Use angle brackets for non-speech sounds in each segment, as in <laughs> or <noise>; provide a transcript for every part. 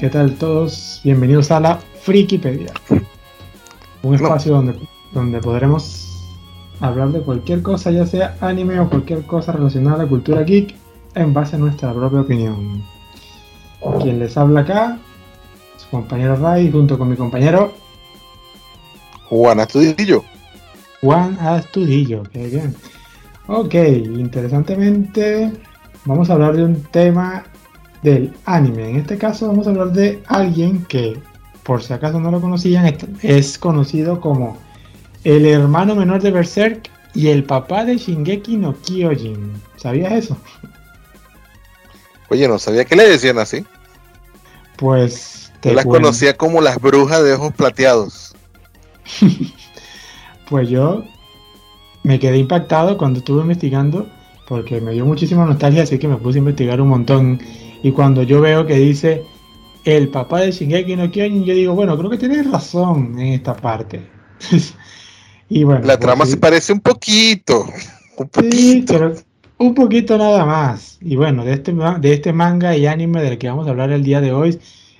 ¿qué tal todos? Bienvenidos a la Frikipedia, un espacio donde, donde podremos hablar de cualquier cosa, ya sea anime o cualquier cosa relacionada a la cultura geek, en base a nuestra propia opinión. Quien les habla acá, su compañero Ray, junto con mi compañero Juan Astudillo. Juan Astudillo, qué bien. Ok, interesantemente, vamos a hablar de un tema del anime. En este caso, vamos a hablar de alguien que, por si acaso no lo conocían, es conocido como el hermano menor de Berserk y el papá de Shingeki no Kyojin. ¿Sabías eso? Oye, no sabía que le decían así. Pues. Yo las conocía como las brujas de ojos plateados. <laughs> pues yo me quedé impactado cuando estuve investigando porque me dio muchísima nostalgia, así que me puse a investigar un montón. Y cuando yo veo que dice el papá de Shingeki no Kyojin, yo digo, bueno, creo que tienes razón en esta parte. <laughs> y bueno, la pues trama se parece un poquito. Un poquito. un poquito nada más. Y bueno, de este, de este manga y anime del que vamos a hablar el día de hoy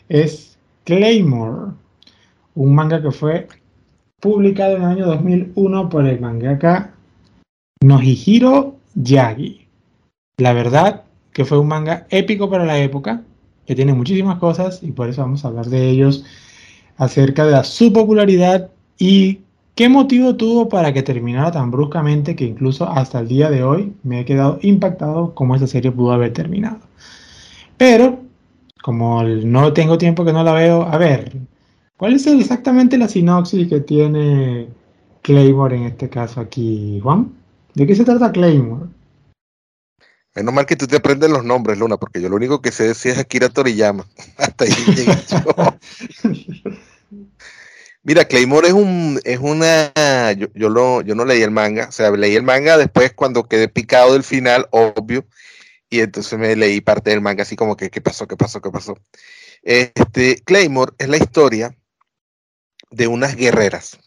es Claymore. Un manga que fue publicado en el año 2001 por el mangaka Nohihiro Yagi. La verdad que fue un manga épico para la época, que tiene muchísimas cosas y por eso vamos a hablar de ellos acerca de su popularidad y qué motivo tuvo para que terminara tan bruscamente que incluso hasta el día de hoy me he quedado impactado cómo esa serie pudo haber terminado. Pero, como no tengo tiempo que no la veo, a ver, ¿Cuál es exactamente la sinopsis que tiene Claymore en este caso aquí, Juan? ¿De qué se trata Claymore? Menos mal que tú te aprendes los nombres, Luna, porque yo lo único que sé decir es Akira Toriyama. <laughs> Hasta ahí llegué yo. <laughs> Mira, Claymore es un, es una, yo, yo, lo, yo no leí el manga, o sea, leí el manga después cuando quedé picado del final, obvio, y entonces me leí parte del manga así como que, ¿qué pasó, qué pasó, qué pasó? Este, Claymore es la historia de unas guerreras.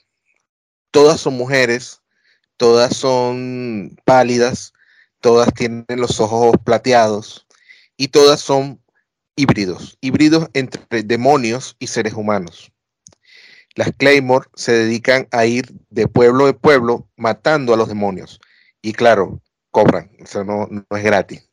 Todas son mujeres, todas son pálidas, todas tienen los ojos plateados y todas son híbridos, híbridos entre demonios y seres humanos. Las Claymore se dedican a ir de pueblo en pueblo matando a los demonios. Y claro, cobran, eso no, no es gratis.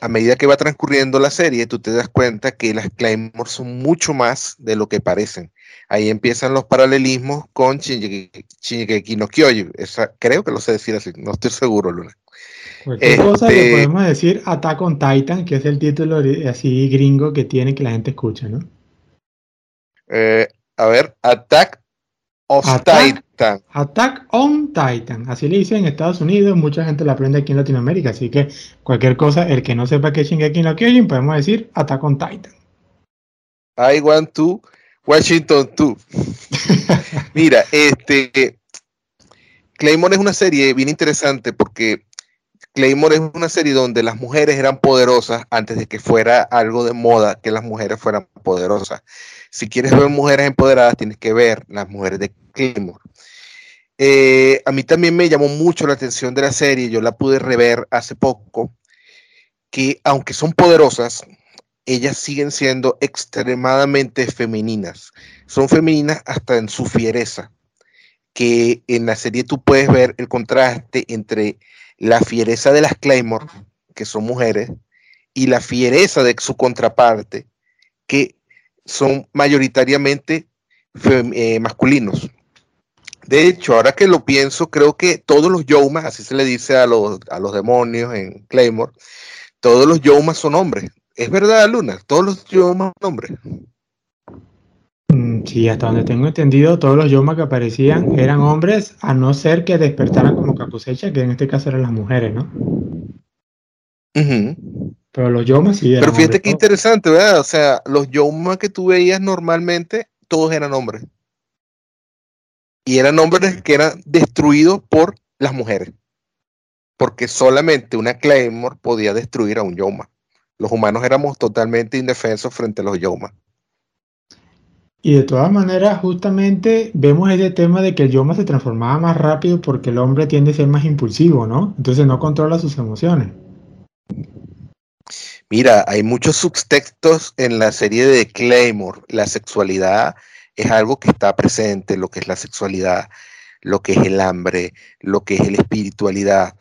A medida que va transcurriendo la serie, tú te das cuenta que las Claymore son mucho más de lo que parecen ahí empiezan los paralelismos con Shingeki no Kyojin. creo que lo sé decir así, no estoy seguro, Luna. Cualquier cosa que este podemos decir Attack on Titan, que es el título así gringo que tiene que la gente escucha, ¿no? Eh, a ver, Attack of Titan. Attack on Titan, así le dicen en Estados Unidos, mucha gente la aprende aquí en Latinoamérica, así que cualquier cosa, el que no sepa qué Shingeki no Kyojin, podemos decir Attack on Titan. I want to Washington 2. <laughs> Mira, este Claymore es una serie bien interesante porque Claymore es una serie donde las mujeres eran poderosas antes de que fuera algo de moda que las mujeres fueran poderosas. Si quieres ver mujeres empoderadas, tienes que ver las mujeres de Claymore. Eh, a mí también me llamó mucho la atención de la serie, yo la pude rever hace poco, que aunque son poderosas, ellas siguen siendo extremadamente femeninas. Son femeninas hasta en su fiereza, que en la serie tú puedes ver el contraste entre la fiereza de las Claymore, que son mujeres, y la fiereza de su contraparte, que son mayoritariamente eh, masculinos. De hecho, ahora que lo pienso, creo que todos los Yomas, así se le dice a los, a los demonios en Claymore, todos los Yomas son hombres. Es verdad, Luna, todos los yomas hombres. Mm, sí, hasta donde tengo entendido, todos los yomas que aparecían eran hombres, a no ser que despertaran como capucecha, que en este caso eran las mujeres, ¿no? Pero los yomas sí eran Pero fíjate qué interesante, ¿verdad? O sea, los yomas que tú veías normalmente, todos eran hombres. Y eran hombres que eran destruidos por las mujeres. Porque solamente una Claymore podía destruir a un Yoma. Los humanos éramos totalmente indefensos frente a los Yoma. Y de todas maneras, justamente vemos ese tema de que el Yoma se transformaba más rápido porque el hombre tiende a ser más impulsivo, ¿no? Entonces no controla sus emociones. Mira, hay muchos subtextos en la serie de Claymore. La sexualidad es algo que está presente, lo que es la sexualidad, lo que es el hambre, lo que es la espiritualidad.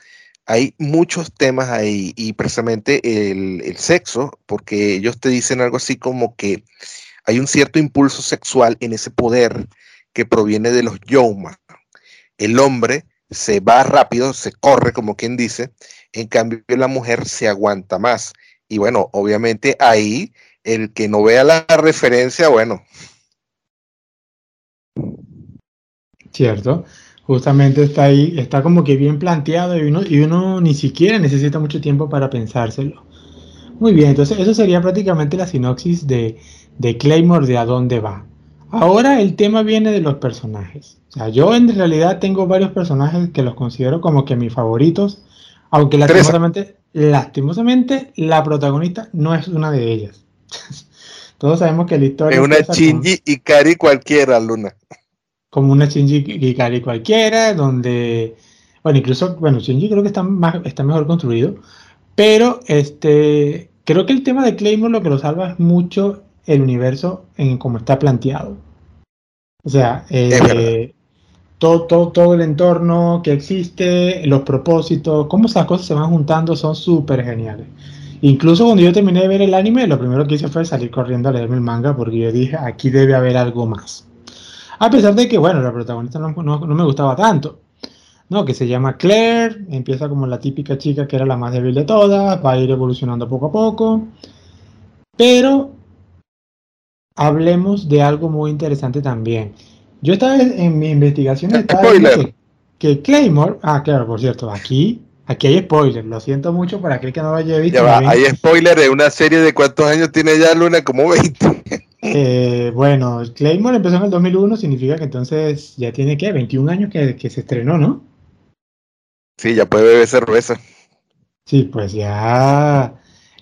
Hay muchos temas ahí y precisamente el, el sexo, porque ellos te dicen algo así como que hay un cierto impulso sexual en ese poder que proviene de los Yoma. El hombre se va rápido, se corre, como quien dice, en cambio la mujer se aguanta más. Y bueno, obviamente ahí el que no vea la referencia, bueno. Cierto, justamente está ahí, está como que bien planteado y uno, y uno ni siquiera necesita mucho tiempo para pensárselo. Muy bien, entonces eso sería prácticamente la sinopsis de, de Claymore de a dónde va. Ahora el tema viene de los personajes. O sea, yo en realidad tengo varios personajes que los considero como que mis favoritos, aunque lastimosamente, lastimosamente la protagonista no es una de ellas. <laughs> Todos sabemos que la historia... Es una Shinji y Kari cualquiera, Luna. Como una Shinji y Kari cualquiera, donde... Bueno, incluso, bueno, Shinji creo que está, más, está mejor construido, pero este, creo que el tema de Claymore lo que lo salva es mucho el universo en cómo está planteado. O sea, eh, todo, todo, todo, el entorno que existe, los propósitos, cómo esas cosas se van juntando son súper geniales. Incluso cuando yo terminé de ver el anime, lo primero que hice fue salir corriendo a leerme el manga porque yo dije, aquí debe haber algo más. A pesar de que, bueno, la protagonista no, no, no me gustaba tanto. ¿no? que se llama Claire, empieza como la típica chica que era la más débil de todas, va a ir evolucionando poco a poco, pero hablemos de algo muy interesante también. Yo estaba en mi investigación spoiler. Que, Claymore, ah, claro, por cierto, aquí, aquí hay spoiler, lo siento mucho para aquel que no lo haya visto. Ya va, hay spoiler de una serie de cuántos años tiene ya Luna, como 20. Eh, bueno, Claymore empezó en el 2001, significa que entonces ya tiene que 21 años que, que se estrenó, ¿no? Sí, ya puede beber cerveza. Sí, pues ya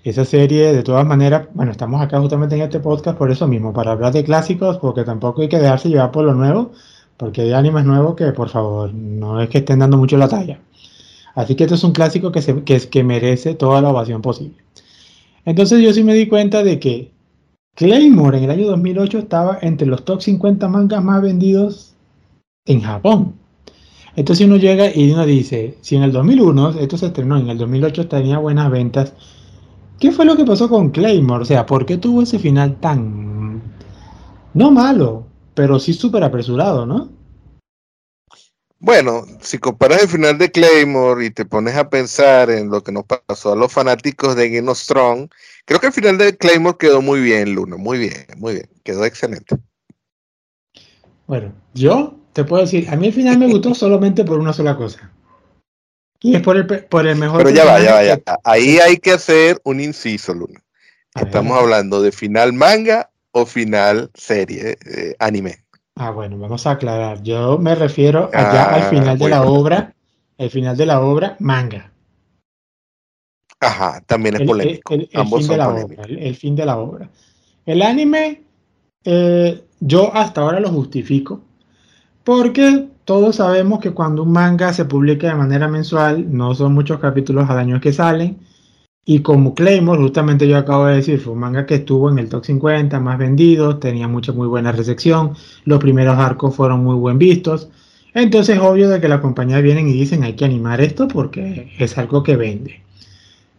esa serie, de todas maneras, bueno, estamos acá justamente en este podcast por eso mismo, para hablar de clásicos, porque tampoco hay que dejarse llevar por lo nuevo, porque hay animes nuevos que, por favor, no es que estén dando mucho la talla. Así que esto es un clásico que, se, que, que merece toda la ovación posible. Entonces yo sí me di cuenta de que Claymore en el año 2008 estaba entre los top 50 mangas más vendidos en Japón. Entonces uno llega y uno dice, si en el 2001 esto se estrenó, en el 2008 tenía buenas ventas, ¿Qué fue lo que pasó con Claymore? O sea, ¿por qué tuvo ese final tan... no malo, pero sí súper apresurado, ¿no? Bueno, si comparas el final de Claymore y te pones a pensar en lo que nos pasó a los fanáticos de Game of Thrones, creo que el final de Claymore quedó muy bien, Luna, muy bien, muy bien, quedó excelente. Bueno, yo te puedo decir, a mí el final me gustó solamente por una sola cosa. Y es por el, por el mejor. Pero ya va, ya va, ya. Ahí hay que hacer un inciso, Luna. Estamos hablando de final manga o final serie, eh, anime. Ah, bueno, vamos a aclarar. Yo me refiero allá al ah, final de la obra, el final de la obra manga. Ajá, también es polémico. El, fin de la obra, el, fin de la obra. El anime, eh, yo hasta ahora lo justifico, porque todos sabemos que cuando un manga se publica de manera mensual, no son muchos capítulos al año que salen. Y como Claymore, justamente yo acabo de decir, fue un manga que estuvo en el top 50 más vendidos, tenía mucha muy buena recepción, los primeros arcos fueron muy buen vistos. Entonces es obvio de que la compañía vienen y dicen hay que animar esto porque es algo que vende.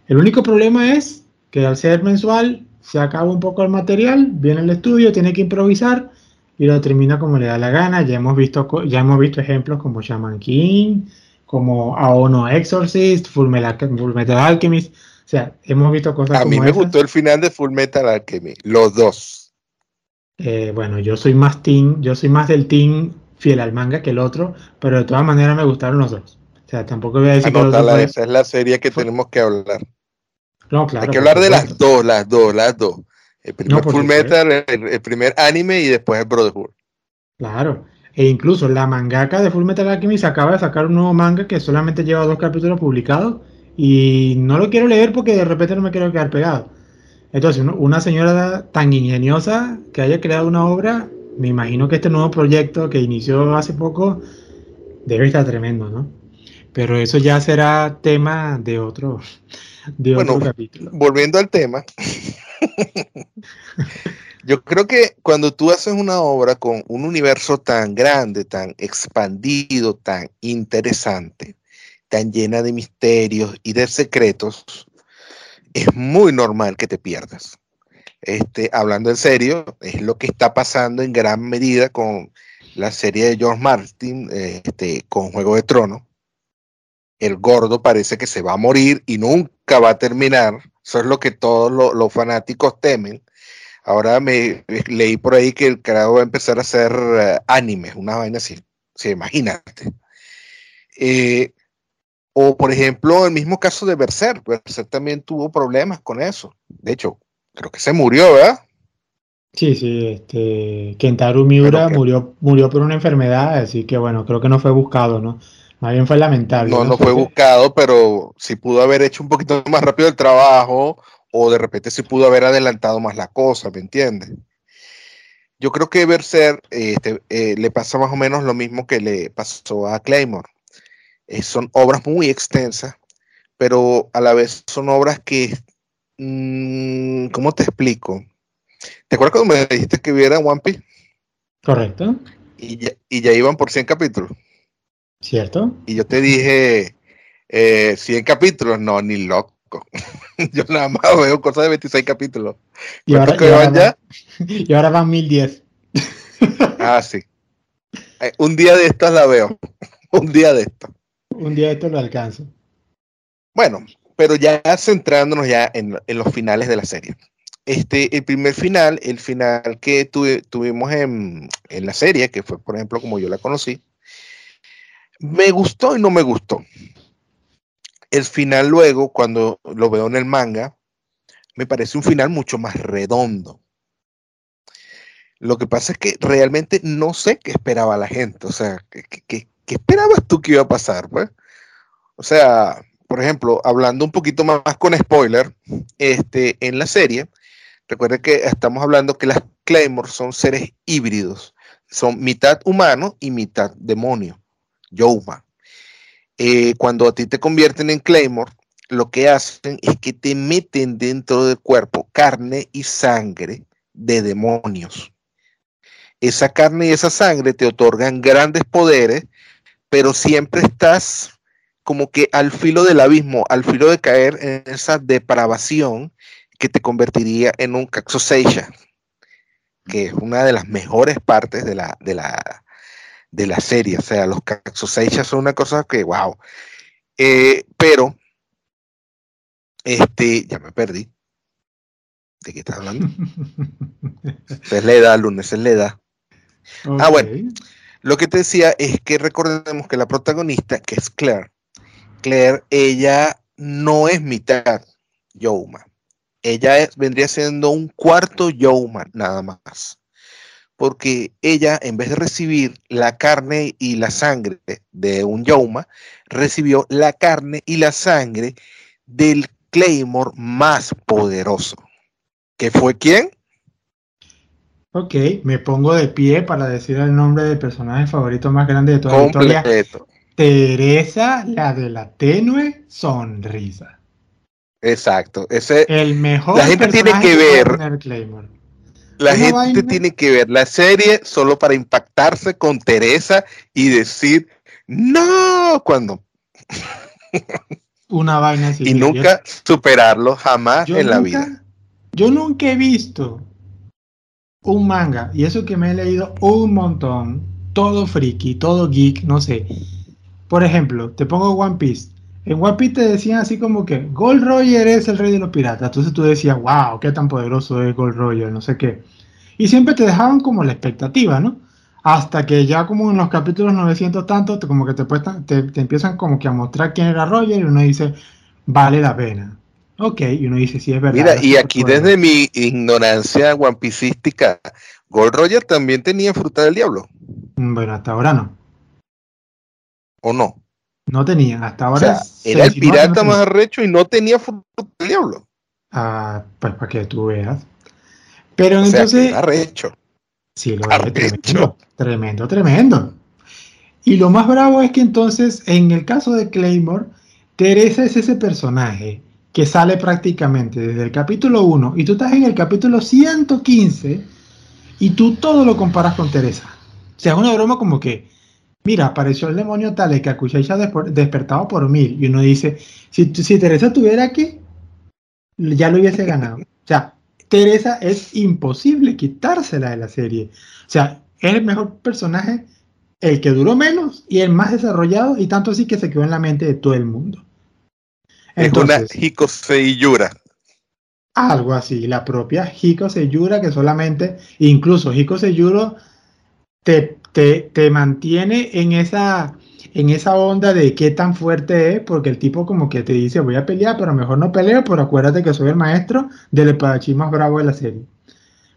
El único problema es que al ser mensual se acaba un poco el material, viene el estudio, tiene que improvisar y lo termina como le da la gana. Ya hemos visto, ya hemos visto ejemplos como Shaman King, como Aono Exorcist, Full Metal, Alchemist. O sea, hemos visto cosas A mí me gustó el final de Full Metal Alchemist, los dos. Eh, bueno, yo soy más team, yo soy más del team fiel al manga que el otro, pero de todas maneras me gustaron los dos. O sea, tampoco voy a decir que esa es la serie que tenemos que hablar. No, claro. Hay que hablar de las dos, las dos, las dos. El primer Full Metal, el, primer anime y después el Brotherhood. Claro. E incluso la mangaka de Full Metal Alchemist acaba de sacar un nuevo manga que solamente lleva dos capítulos publicados y no lo quiero leer porque de repente no me quiero quedar pegado. Entonces, una señora tan ingeniosa que haya creado una obra, me imagino que este nuevo proyecto que inició hace poco debe estar tremendo, ¿no? Pero eso ya será tema de otro, de bueno, otro capítulo. Volviendo al tema, <laughs> yo creo que cuando tú haces una obra con un universo tan grande, tan expandido, tan interesante, tan llena de misterios y de secretos, es muy normal que te pierdas. Este, hablando en serio, es lo que está pasando en gran medida con la serie de George Martin, este, con Juego de Tronos. El gordo parece que se va a morir y nunca va a terminar. Eso es lo que todos los fanáticos temen. Ahora me leí por ahí que el creador va a empezar a hacer uh, animes, una vaina así. Sí, imagínate. Eh, o por ejemplo, el mismo caso de Berserk. Berserk también tuvo problemas con eso. De hecho, creo que se murió, ¿verdad? Sí, sí, este, Kentaro Miura murió, murió por una enfermedad, así que bueno, creo que no fue buscado, ¿no? Más bien fue lamentable. No, no, fue buscado, pero sí pudo haber hecho un poquito más rápido el trabajo, o de repente sí pudo haber adelantado más la cosa, ¿me entiendes? Yo creo que Berserk este, eh, le pasa más o menos lo mismo que le pasó a Claymore. Eh, son obras muy extensas, pero a la vez son obras que, mmm, ¿cómo te explico? ¿Te acuerdas cuando me dijiste que viera One Piece? Correcto. Y ya, y ya iban por 100 capítulos. ¿Cierto? Y yo te dije, eh, 100 capítulos, no, ni loco. <laughs> yo nada más veo cosas de 26 capítulos. Y ahora, <laughs> y, ahora van, ya? y ahora van 1010. ah, sí. Eh, un día de estas la veo. <laughs> un día de esto. Un día de esto lo alcanzo. Bueno, pero ya centrándonos ya en, en los finales de la serie. Este, el primer final, el final que tuve, tuvimos en, en, la serie, que fue, por ejemplo, como yo la conocí, me gustó y no me gustó. El final luego, cuando lo veo en el manga, me parece un final mucho más redondo. Lo que pasa es que realmente no sé qué esperaba la gente. O sea, ¿qué, qué, qué esperabas tú que iba a pasar? Pues? O sea, por ejemplo, hablando un poquito más con spoiler, este, en la serie, Recuerden que estamos hablando que las Claymore son seres híbridos, son mitad humano y mitad demonio, Youma. Eh, cuando a ti te convierten en Claymore, lo que hacen es que te meten dentro del cuerpo carne y sangre de demonios. Esa carne y esa sangre te otorgan grandes poderes, pero siempre estás como que al filo del abismo, al filo de caer en esa depravación que te convertiría en un Caxoseisha, que es una de las mejores partes de la, de la, de la serie. O sea, los Caxoseisha son una cosa que, wow. Eh, pero, este, ya me perdí. ¿De qué estás hablando? <laughs> es la edad, lunes, es la edad. Okay. Ah, bueno. Lo que te decía es que recordemos que la protagonista, que es Claire, Claire, ella no es mitad Yoma ella es, vendría siendo un cuarto Yoma nada más. Porque ella, en vez de recibir la carne y la sangre de un Yoma, recibió la carne y la sangre del Claymore más poderoso. ¿Que fue quién? Ok, me pongo de pie para decir el nombre del personaje favorito más grande de toda Completo. la historia. Teresa, la de la tenue sonrisa. Exacto. Ese, el mejor la gente tiene que ver. La gente vaina? tiene que ver la serie solo para impactarse con Teresa y decir no cuando. Una vaina así. <laughs> Y nunca superarlo jamás en nunca, la vida. Yo nunca he visto un manga, y eso que me he leído un montón, todo friki, todo geek, no sé. Por ejemplo, te pongo One Piece en Piece te decían así como que Gold Roger es el rey de los piratas. Entonces tú decías, wow, qué tan poderoso es Gold Roger, no sé qué. Y siempre te dejaban como la expectativa, ¿no? Hasta que ya como en los capítulos 900 tanto, te, como que te, puestan, te, te, empiezan como que a mostrar quién era Roger y uno dice, vale la pena. Ok, y uno dice, sí, es verdad. Mira, y aquí desde mi ignorancia guampicística, Gold Roger también tenía fruta del diablo. Bueno, hasta ahora no. ¿O no? No tenía, hasta ahora. O sea, era el pirata no más arrecho y no tenía fruta del diablo. Ah, pues para que tú veas. Pero o entonces. Sea, arrecho. Sí, lo arrecho. Tremendo, tremendo, tremendo. Y lo más bravo es que entonces, en el caso de Claymore, Teresa es ese personaje que sale prácticamente desde el capítulo 1 y tú estás en el capítulo 115 y tú todo lo comparas con Teresa. O sea, es una broma como que, mira, apareció el demonio tal que se ha despertado por mil y uno dice, si, si Teresa estuviera aquí, ya lo hubiese ganado. <laughs> O sea, Teresa es imposible quitársela de la serie. O sea, es el mejor personaje, el que duró menos y el más desarrollado, y tanto así que se quedó en la mente de todo el mundo. Entonces, es una Hiko Seiyura. Algo así, la propia Hiko Seiyura, que solamente, incluso Hiko Seiyura te, te, te mantiene en esa en esa onda de qué tan fuerte es, porque el tipo como que te dice voy a pelear, pero mejor no peleo, pero acuérdate que soy el maestro del espadachín más bravo de la serie.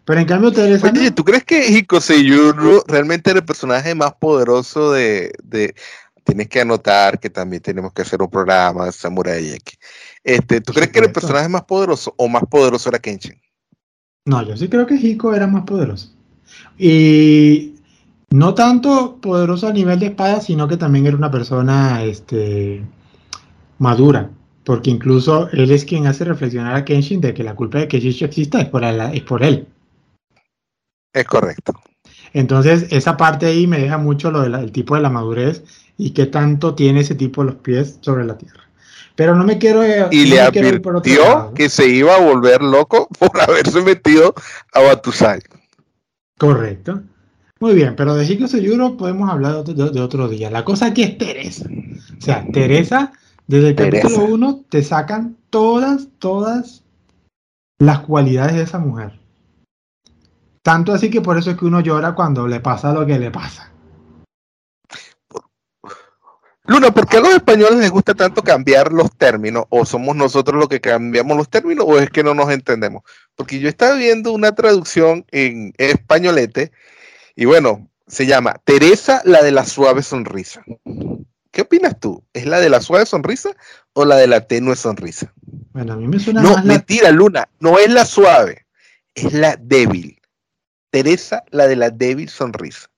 Pero en cambio Teresa... Oye, ¿tú crees que Hiko realmente era el personaje más poderoso de, Tienes que anotar que también tenemos que hacer un programa de Samurai X. Este, ¿Tú crees que era el personaje más poderoso o más poderoso era Kenshin? No, yo sí creo que Hiko era más poderoso. Y no tanto poderoso a nivel de espada, sino que también era una persona este, madura. Porque incluso él es quien hace reflexionar a Kenshin de que la culpa de que Shisho exista es por, es por él. Es correcto. Entonces, esa parte ahí me deja mucho lo del tipo de la madurez y qué tanto tiene ese tipo los pies sobre la tierra. Pero no me quiero. Y le advirtió que se iba a volver loco <laughs> por haberse metido a Batusai. Correcto. Muy bien, pero de Hiko Seyuro podemos hablar de otro, día. La cosa aquí es Teresa. O sea, Teresa, desde el capítulo 1 te sacan todas, todas las cualidades de esa mujer. Tanto así que por eso es que uno llora cuando le pasa lo que le pasa. Luna, ¿por qué a los españoles les gusta tanto cambiar los términos? ¿O somos nosotros los que cambiamos los términos o es que no nos entendemos? Porque yo estaba viendo una traducción en españolete y bueno, se llama Teresa, la de la suave sonrisa. ¿Qué opinas tú? ¿Es la de la suave sonrisa o la de la tenue sonrisa? Bueno, a mí me suena No, mentira, Luna, no es la suave, es la débil. Teresa, la de la débil sonrisa.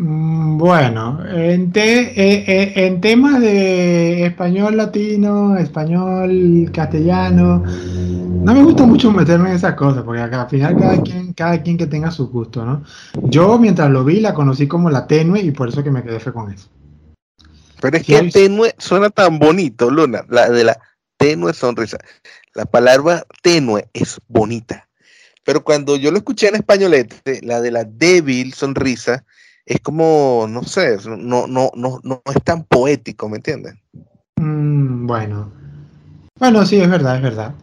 Mm, bueno, en, eh, eh, en temas de español latino, español castellano, no me gusta mucho meterme en esas cosas, porque al final cada quien, cada quien que tenga su gusto, ¿no? Yo mientras lo vi la conocí como la tenue y por eso que me quedé fe con eso. Pero es que tenue suena tan bonito, Luna, la de la tenue sonrisa. La palabra tenue es bonita. Pero cuando yo lo escuché en españolete, la de la débil sonrisa, es como, no sé, no, no, no, no es tan poético, ¿me entiendes? Mm, bueno. Bueno, sí, es verdad, es verdad.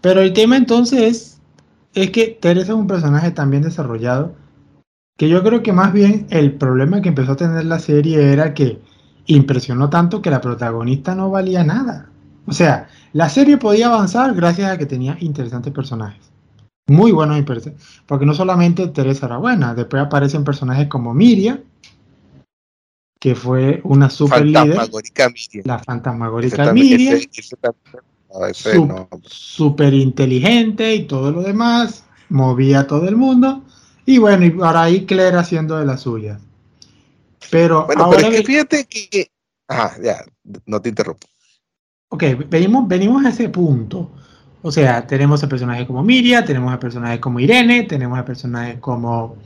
Pero el tema entonces es, que Teresa es un personaje tan bien desarrollado que yo creo que más bien el problema que empezó a tener la serie era que impresionó tanto que la protagonista no valía nada. O sea, la serie podía avanzar gracias a que tenía interesantes personajes muy buenos y porque no solamente Teresa era buena, después aparecen personajes como Miria, que fue una super líder, la fantasmagórica Miria, super inteligente y todo lo demás, movía a todo el mundo, y bueno, y ahora ahí Claire haciendo de la suya. Pero ahora fíjate que, ajá, ya, no te interrumpo. Ok, venimos, venimos a ese punto o sea, tenemos a personajes como Miria, tenemos a personajes como Irene, tenemos a personajes como,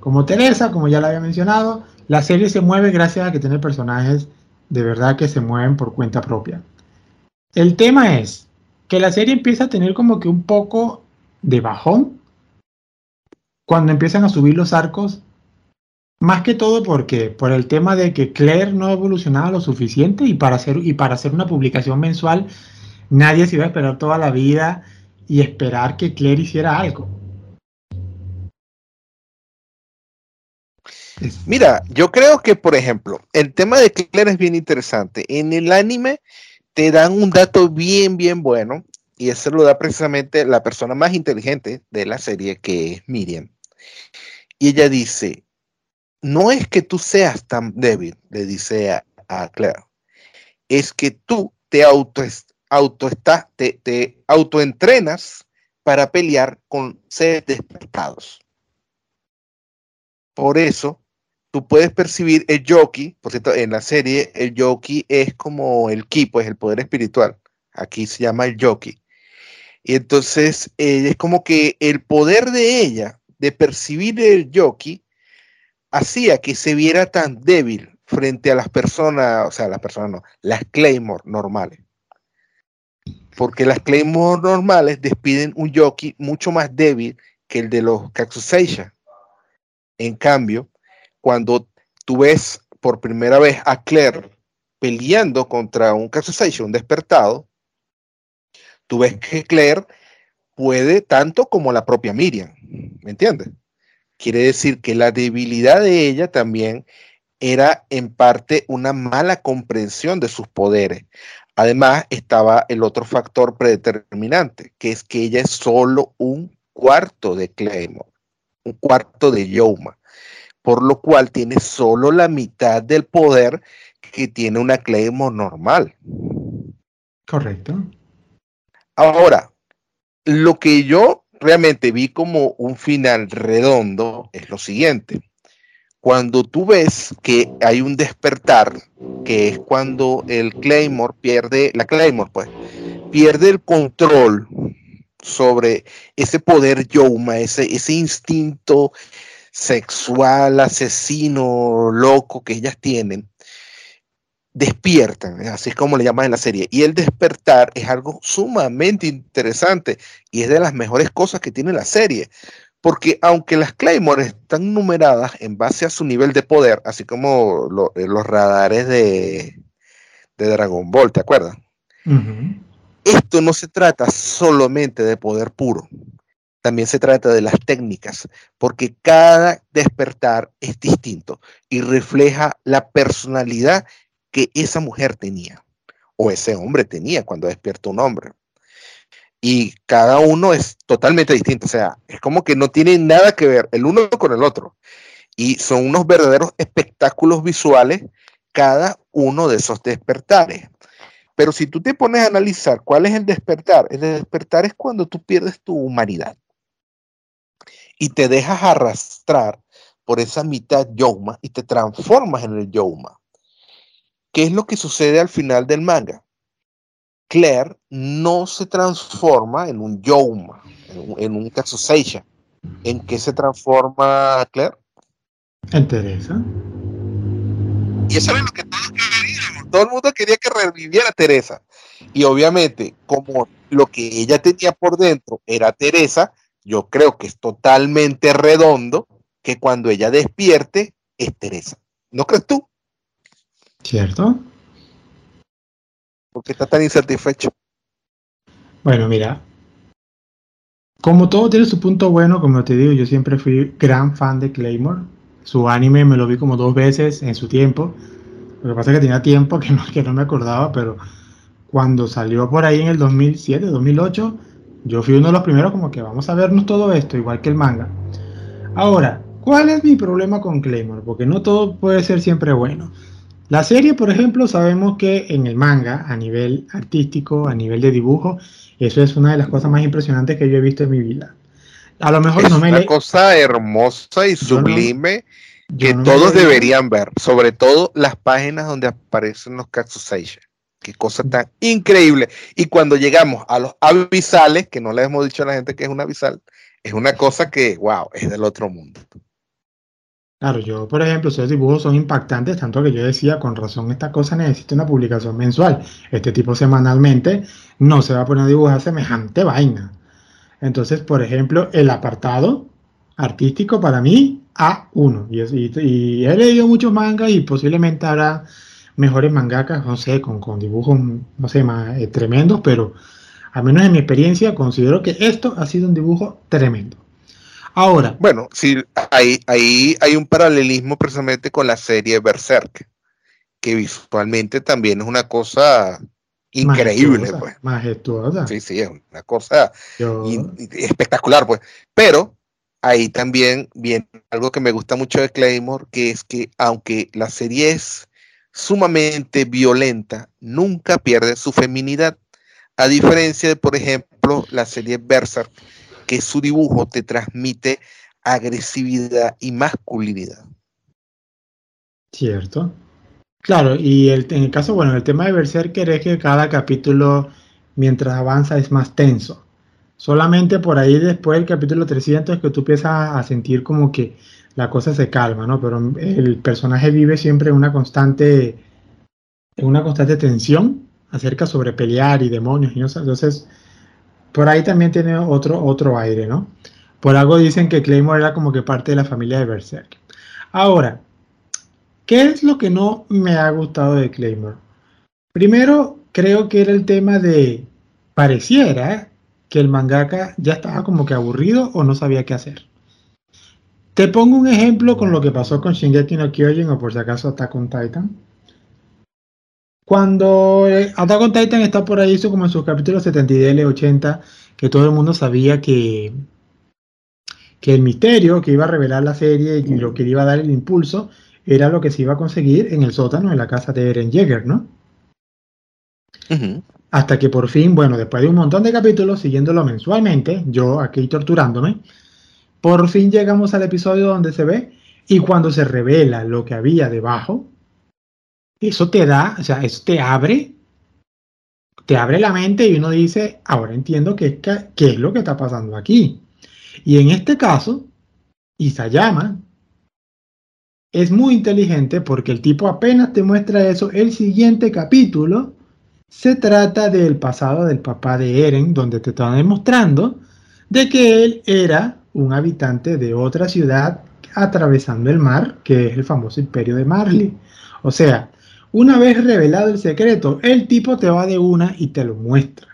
como Teresa, como ya lo había mencionado. La serie se mueve gracias a que tiene personajes de verdad que se mueven por cuenta propia. El tema es que la serie empieza a tener como que un poco de bajón cuando empiezan a subir los arcos. Más que todo porque por el tema de que Claire no ha evolucionado lo suficiente y para hacer, y para hacer una publicación mensual Nadie se iba a esperar toda la vida y esperar que Claire hiciera algo. Mira, yo creo que, por ejemplo, el tema de Claire es bien interesante. En el anime te dan un dato bien, bien bueno, y eso lo da precisamente la persona más inteligente de la serie, que es Miriam. Y ella dice, no es que tú seas tan débil, le dice a, a Claire, es que tú te auto auto está, te, te autoentrenas para pelear con seres despertados. Por eso tú puedes percibir el yoki, por cierto, en la serie el yoki es como el ki, pues el poder espiritual. Aquí se llama el yoki. Y entonces eh, es como que el poder de ella de percibir el yoki hacía que se viera tan débil frente a las personas, o sea, las personas no, las Claymore normales. Porque las Claymore normales despiden un yoki mucho más débil que el de los Katsuseisha. En cambio, cuando tú ves por primera vez a Claire peleando contra un Katsuseisha, un despertado, tú ves que Claire puede tanto como la propia Miriam, ¿me entiendes? Quiere decir que la debilidad de ella también era en parte una mala comprensión de sus poderes. Además, estaba el otro factor predeterminante, que es que ella es solo un cuarto de Claymore, un cuarto de Yoma por lo cual tiene solo la mitad del poder que tiene una Claymore normal. Correcto. Ahora, lo que yo realmente vi como un final redondo es lo siguiente. Cuando tú ves que hay un despertar, que es cuando el Claymore pierde, la Claymore pues, pierde el control sobre ese poder Yoma, ese, ese instinto sexual, asesino, loco que ellas tienen, despiertan, así es como le llaman en la serie. Y el despertar es algo sumamente interesante y es de las mejores cosas que tiene la serie. Porque aunque las Claymore están numeradas en base a su nivel de poder, así como eh, los radares de, Dragon Ball, ¿te acuerdas? Esto no se trata solamente de poder puro también se trata de las técnicas, porque cada despertar es distinto y refleja la personalidad que esa mujer tenía o ese hombre tenía cuando despierta un hombre. Y cada uno es totalmente distinto, o sea, es como que no tiene nada que ver el uno con el otro. Y son unos verdaderos espectáculos visuales cada uno de esos despertares. Pero si tú te pones a analizar cuál es el despertar, el despertar es cuando tú pierdes tu humanidad y te dejas arrastrar por esa mitad Yoma y te transformas en el Yoma. ¿Qué es lo que sucede al final del manga? Claire no se transforma en un Yoma, en un, caso Seisha. ¿En qué se transforma Claire? En Teresa. Y eso es lo que todos queríamos. Todo el mundo quería que reviviera Teresa. Y obviamente, como lo que ella tenía por dentro era Teresa, yo creo que es totalmente redondo que cuando ella despierte es Teresa. ¿No crees tú? ¿Cierto? Porque está tan insatisfecho. Bueno, mira. Como todo tiene su punto bueno, como te digo, yo siempre fui gran fan de Claymore. Su anime me lo vi como dos veces en su tiempo. Lo que pasa es que tenía tiempo que no, que no me acordaba, pero cuando salió por ahí en el 2007, 2008, yo fui uno de los primeros como que vamos a vernos todo esto, igual que el manga. Ahora, ¿cuál es mi problema con Claymore? Porque no todo puede ser siempre bueno. La serie, por ejemplo, sabemos que en el manga, a nivel artístico, a nivel de dibujo, eso es una de las cosas más impresionantes que yo he visto en mi vida. A lo mejor es no me una cosa hermosa y sublime que todos deberían ver, sobre todo las páginas donde aparecen los Katsuseisha. Qué cosa tan increíble. Y cuando llegamos a los abisales, que no le hemos dicho a la gente que es un abisal, es una cosa que, wow, es del otro mundo. Claro, yo, por ejemplo, esos dibujos son impactantes, tanto que yo decía, con razón, esta cosa necesita una publicación mensual. Este tipo semanalmente no se va a poner a dibujar semejante vaina. Entonces, por ejemplo, el apartado artístico para mí, A1. Y, y he leído muchos mangas y posiblemente habrá mejores mangakas, no sé, con, con dibujos, no sé, más eh, tremendos, pero al menos en mi experiencia considero que esto ha sido un dibujo tremendo. Ahora. Bueno, sí, ahí, ahí hay un paralelismo precisamente con la serie Berserk, que visualmente también es una cosa increíble, pues. Majestuosa. Sí, sí, es una cosa espectacular, pues. Pero ahí también viene algo que me gusta mucho de Claymore, que es que aunque la serie es sumamente violenta, nunca pierde su feminidad. A diferencia de, por ejemplo, la serie Berserk, que su dibujo te transmite agresividad y masculinidad. Cierto. Claro, y el, en el caso, bueno, el tema de Berserker es que cada capítulo, mientras avanza, es más tenso. Solamente por ahí después del capítulo 300 es que tú empiezas a sentir como que la cosa se calma, ¿no? Pero el personaje vive siempre en una constante, en una constante tensión acerca sobre pelear y demonios y no entonces por ahí también tiene otro, otro aire, ¿no? Por algo dicen que Claymore era como que parte de la familia de Berserk. Ahora, ¿qué es lo que no me ha gustado de Claymore? Primero, creo que era el tema de pareciera que el mangaka ya estaba como que aburrido o no sabía qué hacer. Te pongo un ejemplo con lo que pasó con Shingeki no Kyojin o por si acaso Attack on Titan. Cuando eh, Attack on Titan está por ahí, hizo como en sus capítulos 70 y 80, que todo el mundo sabía que, que el misterio que iba a revelar la serie y lo que le iba a dar el impulso era lo que se iba a conseguir en el sótano de la casa de Eren Jaeger, ¿no? Hasta que por fin, bueno, después de un montón de capítulos, siguiéndolo mensualmente, yo aquí torturándome, por fin llegamos al episodio donde se ve y cuando se revela lo que había debajo, eso te da, o sea, eso te abre, te abre la mente y uno dice, ahora entiendo qué, es lo que está pasando aquí. Y en este caso, Isayama es muy inteligente porque el tipo apenas te muestra eso, el siguiente capítulo se trata del pasado del papá de Eren, donde te está demostrando de que él era un habitante de otra ciudad atravesando el mar, que es el famoso imperio de Marley. O sea, una vez revelado el secreto, el tipo te va de una y te lo muestra.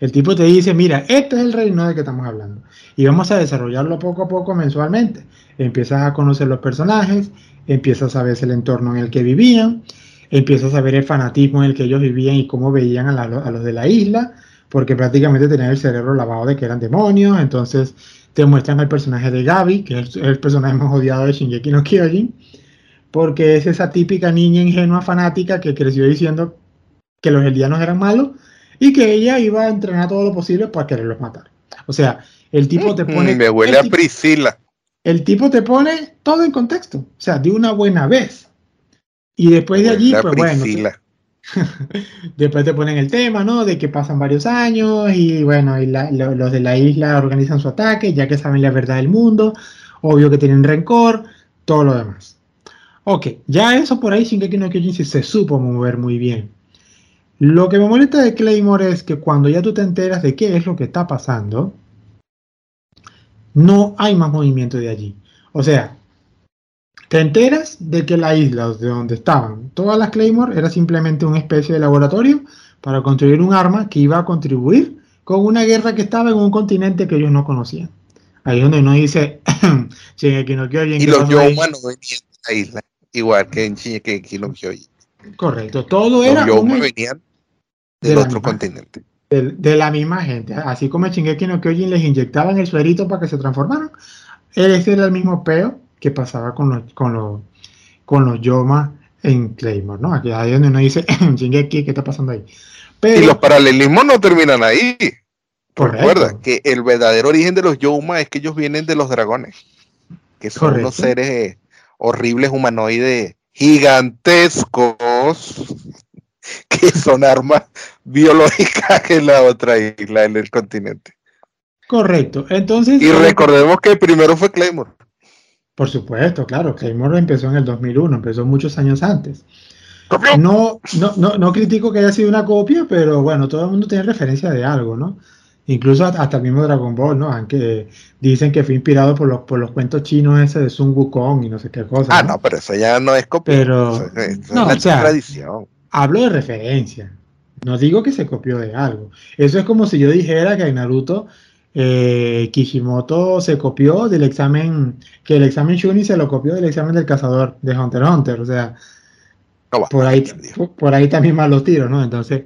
El tipo te dice, mira, este es el reino de que estamos hablando. Y vamos a desarrollarlo poco a poco mensualmente. Empiezas a conocer los personajes, empiezas a ver el entorno en el que vivían, empiezas a ver el fanatismo en el que ellos vivían y cómo veían a, los de la isla, porque prácticamente tenían el cerebro lavado de que eran demonios, entonces te muestran al personaje de Gaby, que es el personaje más odiado de Shingeki no Kyojin, porque es esa típica niña ingenua fanática que creció diciendo que los elianos eran malos y que ella iba a entrenar todo lo posible para quererlos matar. O sea, el tipo te pone... Me huele a Priscila. El tipo te pone todo en contexto, o sea, de una buena vez. Y después de allí, pues bueno, <laughs> después te ponen el tema, ¿no? De que pasan varios años y bueno, y los de la isla organizan su ataque, ya que saben la verdad del mundo, obvio que tienen rencor, todo lo demás. Ok, ya eso por ahí Shingeki no Kyojin se supo mover muy bien. Lo que me molesta de Claymore es que cuando ya tú te enteras de qué es lo que está pasando, no hay más movimiento de allí. O sea, te enteras de que la isla de donde estaban todas las Claymore era simplemente una especie de laboratorio para construir un arma que iba a contribuir con una guerra que estaba en un continente que ellos no conocían. Ahí es donde uno dice, <clears throat> Shingeki no Kyojin. Y los Yoma no venían de la isla, igual que en Shingeki no Kyojin. Correcto, todo era. Los Yoma venían del otro continente. De, la misma gente. Así como en Shingeki no Kyojin les inyectaban el suerito para que se transformaran, ese era el mismo peo que pasaba con los, con los, con los Yoma en Claymore, ¿no? Aquí ahí donde uno dice, <laughs> aquí, ¿qué está pasando ahí? Pero, y los paralelismos no terminan ahí. Recuerda que el verdadero origen de los Yoma es que ellos vienen de los dragones, que son unos seres horribles humanoides gigantescos <laughs> que son armas biológicas en la otra isla, en el continente. Correcto. Entonces. Y recordemos que primero fue Claymore. Por supuesto, claro, Claymore empezó en el 2001, empezó muchos años antes. No, no, no, no critico que haya sido una copia, pero bueno, todo el mundo tiene referencia de algo, ¿no? Incluso hasta el mismo Dragon Ball, ¿no? Aunque dicen que fue inspirado por los, por los cuentos chinos ese de Sun Wukong y no sé qué cosa. Ah, no, pero eso ya no es copia. Pero, es no, o sea, tradición. Hablo de referencia. No digo que se copió de algo. Eso es como si yo dijera que en Naruto eh, Kishimoto se copió del examen, que el examen Shuni se lo copió del examen del cazador de Hunter x Hunter, o sea, por, ahí, por ahí también más los tiros, ¿no? Entonces,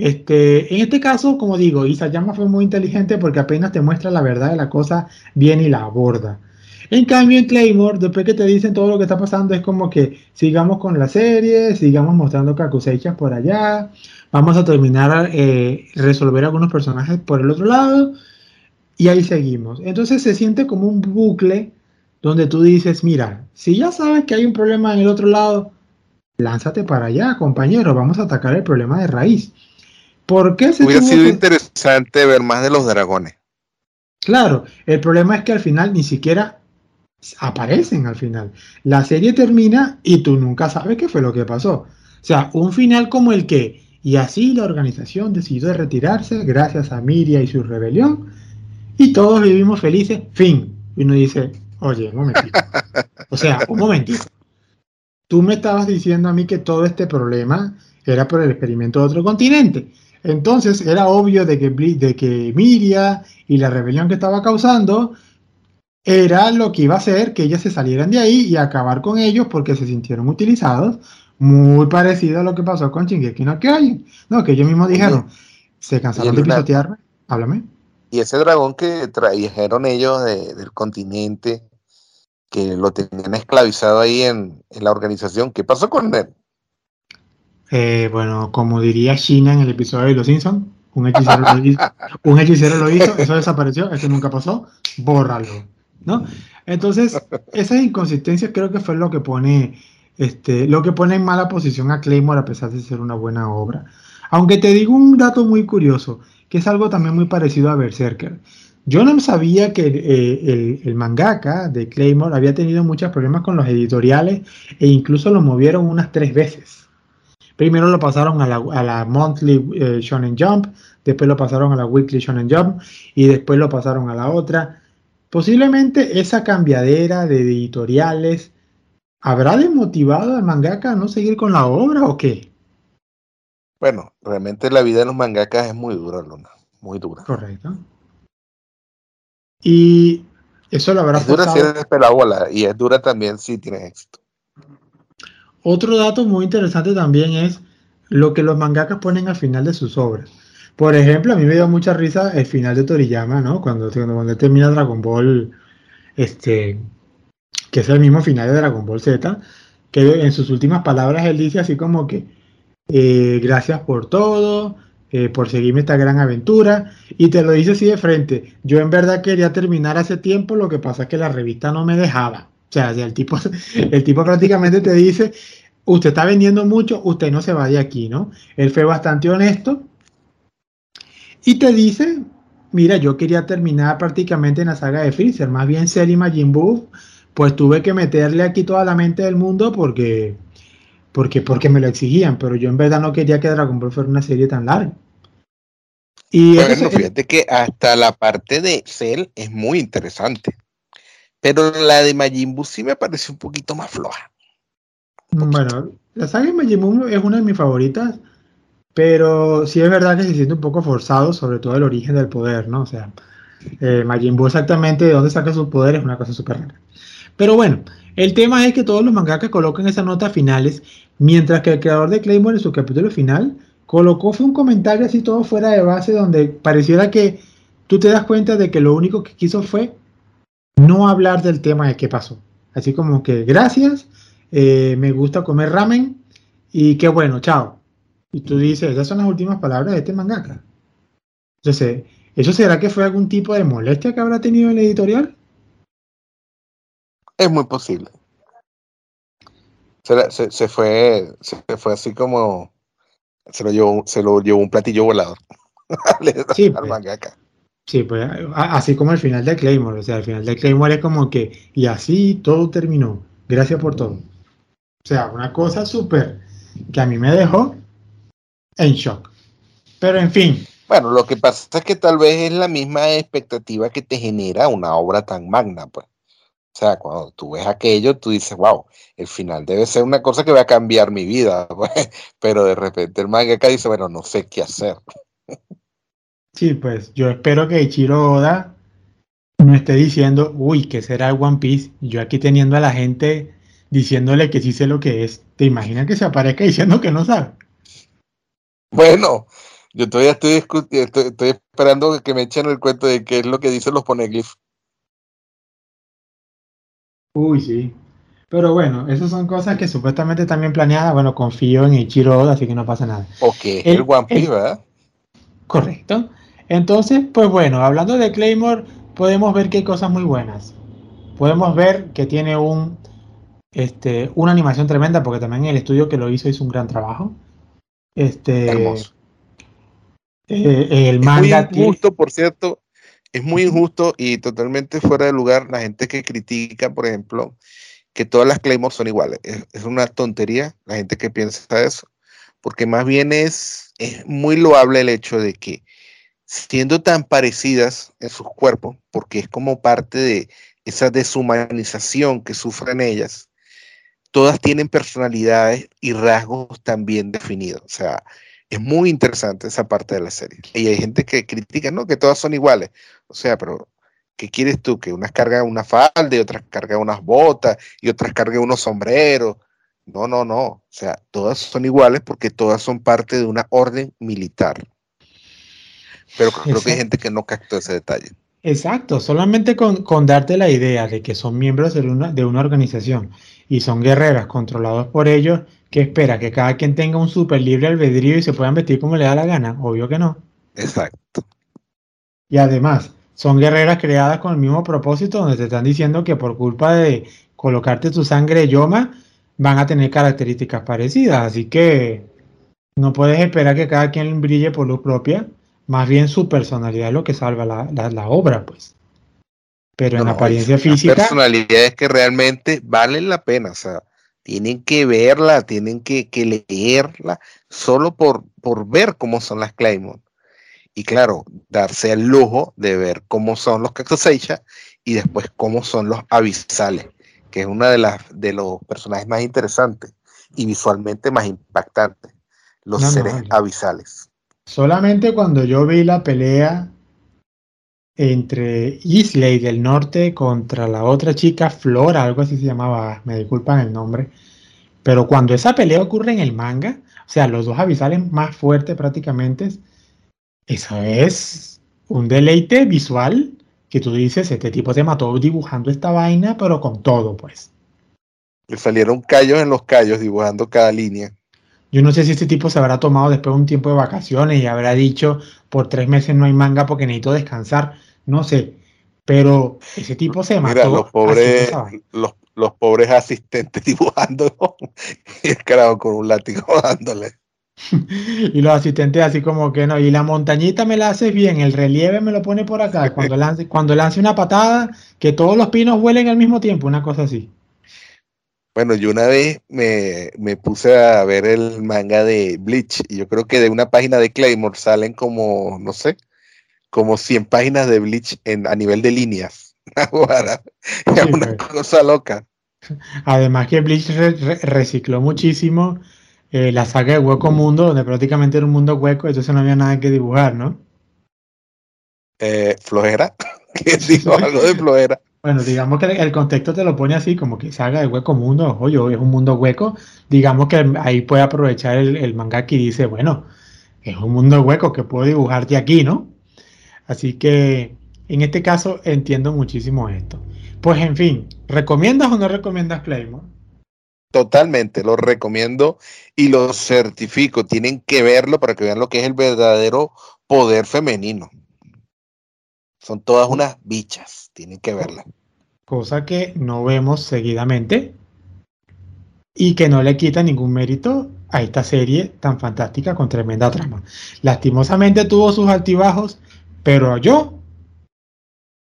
este, en este caso, como digo, Isayama fue muy inteligente porque apenas te muestra la verdad de la cosa bien y la aborda. En cambio, en Claymore, después que te dicen todo lo que está pasando, es como que sigamos con la serie, sigamos mostrando cosechas por allá, vamos a terminar eh, resolver algunos personajes por el otro lado, y ahí seguimos. Entonces se siente como un bucle donde tú dices, mira, si ya sabes que hay un problema en el otro lado, lánzate para allá, compañero, vamos a atacar el problema de raíz. ¿Por qué se Hubiera sido interesante ver más de los dragones. Claro, el problema es que al final ni siquiera aparecen al final. La serie termina y tú nunca sabes qué fue lo que pasó. O sea, un final como el que, y así la organización decidió retirarse gracias a Miria y su rebelión, y todos vivimos felices, fin. Y uno dice, oye, un momentito. O sea, un momentito. Tú me estabas diciendo a mí que todo este problema era por el experimento de otro continente. Entonces era obvio de que, de que Miria y la rebelión que estaba causando era lo que iba a hacer que ellas se salieran de ahí y acabar con ellos porque se sintieron utilizados, muy parecido a lo que pasó con Shingeki no Kyojin. No, que ellos mismos dijeron, se cansaron de pisotearme. Háblame. Y ese dragón que trajeron ellos del continente, que lo tenían esclavizado ahí en, la organización, ¿qué pasó con él? Eh, bueno, como diría China en el episodio de Los Simpsons, un hechicero, lo hizo, eso desapareció, eso nunca pasó, bórralo. ¿no? Entonces, esa inconsistencia creo que fue lo que pone, este, lo que pone en mala posición a Claymore a pesar de ser una buena obra. Aunque te digo un dato muy curioso, que es algo también muy parecido a Berserker. Yo no sabía que eh, el, mangaka de Claymore había tenido muchos problemas con los editoriales e incluso lo movieron unas tres veces. Primero lo pasaron a la, Monthly eh, Shonen Jump, después lo pasaron a la Weekly Shonen Jump y después lo pasaron a la otra. Posiblemente esa cambiadera de editoriales habrá desmotivado al mangaka a no seguir con la obra o qué? Bueno, realmente la vida de los mangakas es muy dura, Luna. Muy dura. Correcto. Y eso lo habrá Es dura si eres bola y es dura también si tienes éxito. Otro dato muy interesante también es lo que los mangakas ponen al final de sus obras. Por ejemplo, a mí me dio mucha risa el final de Toriyama, ¿no? Cuando, cuando, termina Dragon Ball, este, que es el mismo final de Dragon Ball Z, que en sus últimas palabras él dice así como que eh, gracias por todo, eh, por seguirme esta gran aventura, y te lo dice así de frente. Yo en verdad quería terminar hace tiempo, lo que pasa es que la revista no me dejaba. O sea, el tipo, <laughs> el tipo prácticamente te dice, usted está vendiendo mucho, usted no se va de aquí, ¿no? Él fue bastante honesto y te dice, mira, yo quería terminar prácticamente en la saga de Freezer, más bien ser y Majin Buu, pues tuve que meterle aquí toda la mente del mundo porque, porque, porque me lo exigían, pero yo en verdad no quería que Dragon Ball fuera una serie tan larga. Y bueno, fíjate que hasta la parte de Cell es muy interesante. Pero la de Majin Buu sí me parece un poquito más floja. Bueno, la saga de Majin Buu es una de mis favoritas pero sí es verdad que se siente un poco forzado, sobre todo el origen del poder, ¿no? O sea, eh, Majin Buu exactamente de dónde saca su poder es una cosa súper rara. Pero bueno, el tema es que todos los mangakas colocan esas notas finales, mientras que el creador de Claymore en su capítulo final colocó fue un comentario así todo fuera de base donde pareciera que tú te das cuenta de que lo único que quiso fue no hablar del tema de qué pasó. Así como que gracias, eh, me gusta comer ramen y qué bueno, chao. Y tú dices, esas son las últimas palabras de este mangaka. Entonces, ¿eso será que fue algún tipo de molestia que habrá tenido el editorial? Es muy posible. Se, fue, se fue así como se lo llevó, se lo llevó un platillo volador <laughs> sí, al pues. mangaka. Sí, pues así como el final de Claymore, o sea, el final de Claymore es como que, y así todo terminó, gracias por todo. O sea, una cosa súper que a mí me dejó en shock. Pero en fin. Bueno, lo que pasa es que tal vez es la misma expectativa que te genera una obra tan magna, pues. O sea, cuando tú ves aquello, tú dices, wow, el final debe ser una cosa que va a cambiar mi vida, <laughs> pues. pero de repente el mangaka dice, bueno, no sé qué hacer. <laughs> Sí, pues yo espero que Ichiro Oda no esté diciendo, uy, ¿qué será el One Piece? Yo aquí teniendo a la gente diciéndole que sí sé lo que es. ¿Te imaginas que se aparezca diciendo que no sabe? Bueno, yo todavía estoy, estoy, esperando que me echen el cuento de qué es lo que dicen los poneglyphs. Uy, sí. Pero bueno, esas son cosas que supuestamente también planeadas. Bueno, confío en Ichiro así que no pasa nada. Ok, el, el One Piece, ¿verdad? Correcto. Entonces, pues bueno, hablando de Claymore, podemos ver que hay cosas muy buenas. podemos ver que tiene un, este, una animación tremenda, porque también el estudio que lo hizo hizo un gran trabajo. Este, Hermoso. eh, el Es muy manga tiene- injusto, por cierto, es muy injusto y totalmente fuera de lugar la gente que critica, por ejemplo, que todas las Claymore son iguales. Es, es una tontería la gente que piensa eso, porque más bien es, es muy loable el hecho de que siendo tan parecidas en sus cuerpos, porque es como parte de esa deshumanización que sufren ellas, todas tienen personalidades y rasgos también definidos. O sea, es muy interesante esa parte de la serie. Y hay gente que critica, no, que todas son iguales. O sea, pero ¿qué quieres tú? Que unas cargan una falda y otras cargan unas botas y otras cargan unos sombreros. No, no, no. O sea, todas son iguales porque todas son parte de una orden militar. Pero <laughs> creo que hay Exacto. gente que no captó ese detalle. Exacto, solamente con, con darte la idea de que son miembros de una, de una organización y son guerreras controlados por ellos, ¿qué espera? ¿Que cada quien tenga un super libre albedrío y se puedan vestir como le da la gana? Obvio que no. Exacto. Y además, son guerreras creadas con el mismo propósito, donde te están diciendo que por culpa de colocarte tu sangre yoma, van a tener características parecidas. Así que no puedes esperar que cada quien brille por luz propia. Más bien su personalidad es lo que salva la, la- la obra, pues. Pero en No, no, apariencia hay física, personalidades que realmente valen la pena, o sea, tienen que verla, tienen que, que leerla solo por, por ver cómo son las Claymore. Y claro, darse el lujo de ver cómo son los Cactuseicha y después cómo son los abisales, que es una de las de los personajes más interesantes y visualmente más impactantes, los No, no, seres vale. abisales. Solamente cuando yo vi la pelea entre Isley del norte contra la otra chica, Flora, algo así se llamaba, me disculpan el nombre, pero cuando esa pelea ocurre en el manga, o sea, los dos avisales más fuertes prácticamente, eso es un deleite visual que tú dices, este tipo se mató dibujando esta vaina, pero con todo, pues. Le salieron callos en los callos dibujando cada línea. Yo no sé si este tipo se habrá tomado después un tiempo de vacaciones y habrá dicho por tres meses no hay manga porque necesito descansar. No sé. Pero ese tipo se mató. Mira, los pobres, los, los pobres asistentes <laughs> dibujando <laughs> y el carajo con un látigo <laughs> dándole. Y los asistentes así como que no. Y la montañita me la haces bien, el relieve me lo pone por acá. Cuando lance, cuando lance una patada, que todos los pinos huelen al mismo tiempo, una cosa así. Bueno, yo una vez me, me puse a ver el manga de Bleach y yo creo que de una página de Claymore salen como, no sé, como 100 páginas de Bleach en, a nivel de líneas. Es <laughs> una cosa loca. Además que Bleach re- re- recicló muchísimo eh, la saga de Hueco Mundo, donde prácticamente era un mundo hueco, entonces no había nada que dibujar, ¿no? Eh, flojera, <laughs> que digo algo de flojera. Bueno, digamos que el contexto te lo pone así, como que saga de hueco mundo, oye, es un mundo hueco, digamos que ahí puede aprovechar el, el mangaka y dice, bueno, es un mundo hueco que puedo dibujarte aquí, ¿no? Así que en este caso entiendo muchísimo esto. Pues en fin, ¿recomiendas o no recomiendas Claymore? Totalmente, lo recomiendo y lo certifico. Tienen que verlo para que vean lo que es el verdadero poder femenino. Son todas unas bichas, tienen que verla. Cosa que no vemos seguidamente y que no le quita ningún mérito a esta serie tan fantástica con tremenda trama. Lastimosamente tuvo sus altibajos, pero yo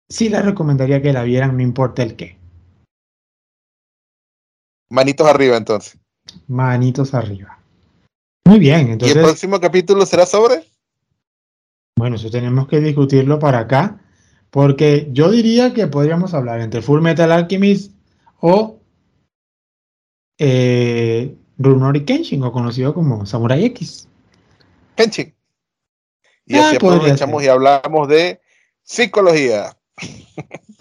sí les recomendaría que la vieran, no importa el qué. Manitos arriba entonces. Manitos arriba. Muy bien, ¿Y el entonces, próximo capítulo será sobre? bueno, eso tenemos que discutirlo para acá, porque yo diría que podríamos hablar entre Full Metal Alchemist o eh, Rurouni Kenshin, o conocido como Samurai X. Kenshin. Y Ah, así aprovechamos y hablamos de psicología.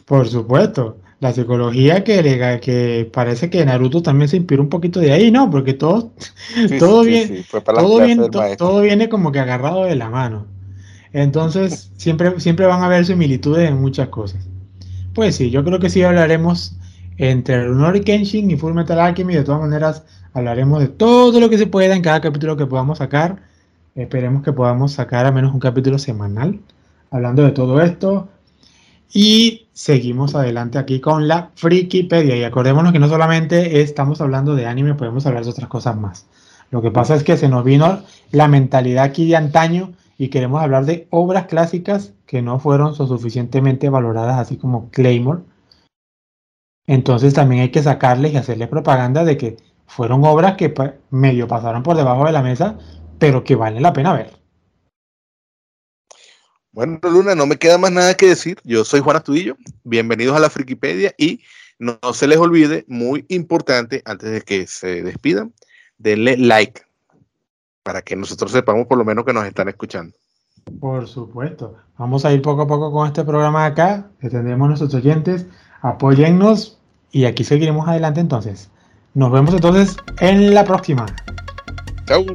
Por supuesto, la psicología que, le, que parece que Naruto también se inspiró un poquito de ahí, ¿no? Porque todo, Sí, todo, sí, todo, maestro. todo viene como que agarrado de la mano. Entonces, siempre, siempre van a haber similitudes en muchas cosas. Pues sí, yo creo que sí hablaremos entre Rurouni Kenshin y Full Metal Alchemist. De todas maneras, hablaremos de todo lo que se pueda en cada capítulo que podamos sacar. Esperemos que podamos sacar al menos un capítulo semanal hablando de todo esto. Y seguimos adelante aquí con la Frikipedia. Y acordémonos que no solamente estamos hablando de anime, podemos hablar de otras cosas más. Lo que pasa es que se nos vino la mentalidad aquí de antaño y queremos hablar de obras clásicas que no fueron suficientemente valoradas, así como Claymore. Entonces también hay que sacarles y hacerles propaganda de que fueron obras que medio pasaron por debajo de la mesa, pero que valen la pena ver. Bueno, Luna, no me queda más nada que decir. Yo soy Juan Astudillo. Bienvenidos a la Frikipedia y no, se les olvide, muy importante, antes de que se despidan, denle like para que nosotros sepamos por lo menos que nos están escuchando. Por supuesto. Vamos a ir poco a poco con este programa de acá. Tendremos nuestros oyentes. Apóyennos y aquí seguiremos adelante entonces. Nos vemos entonces en la próxima. Chao.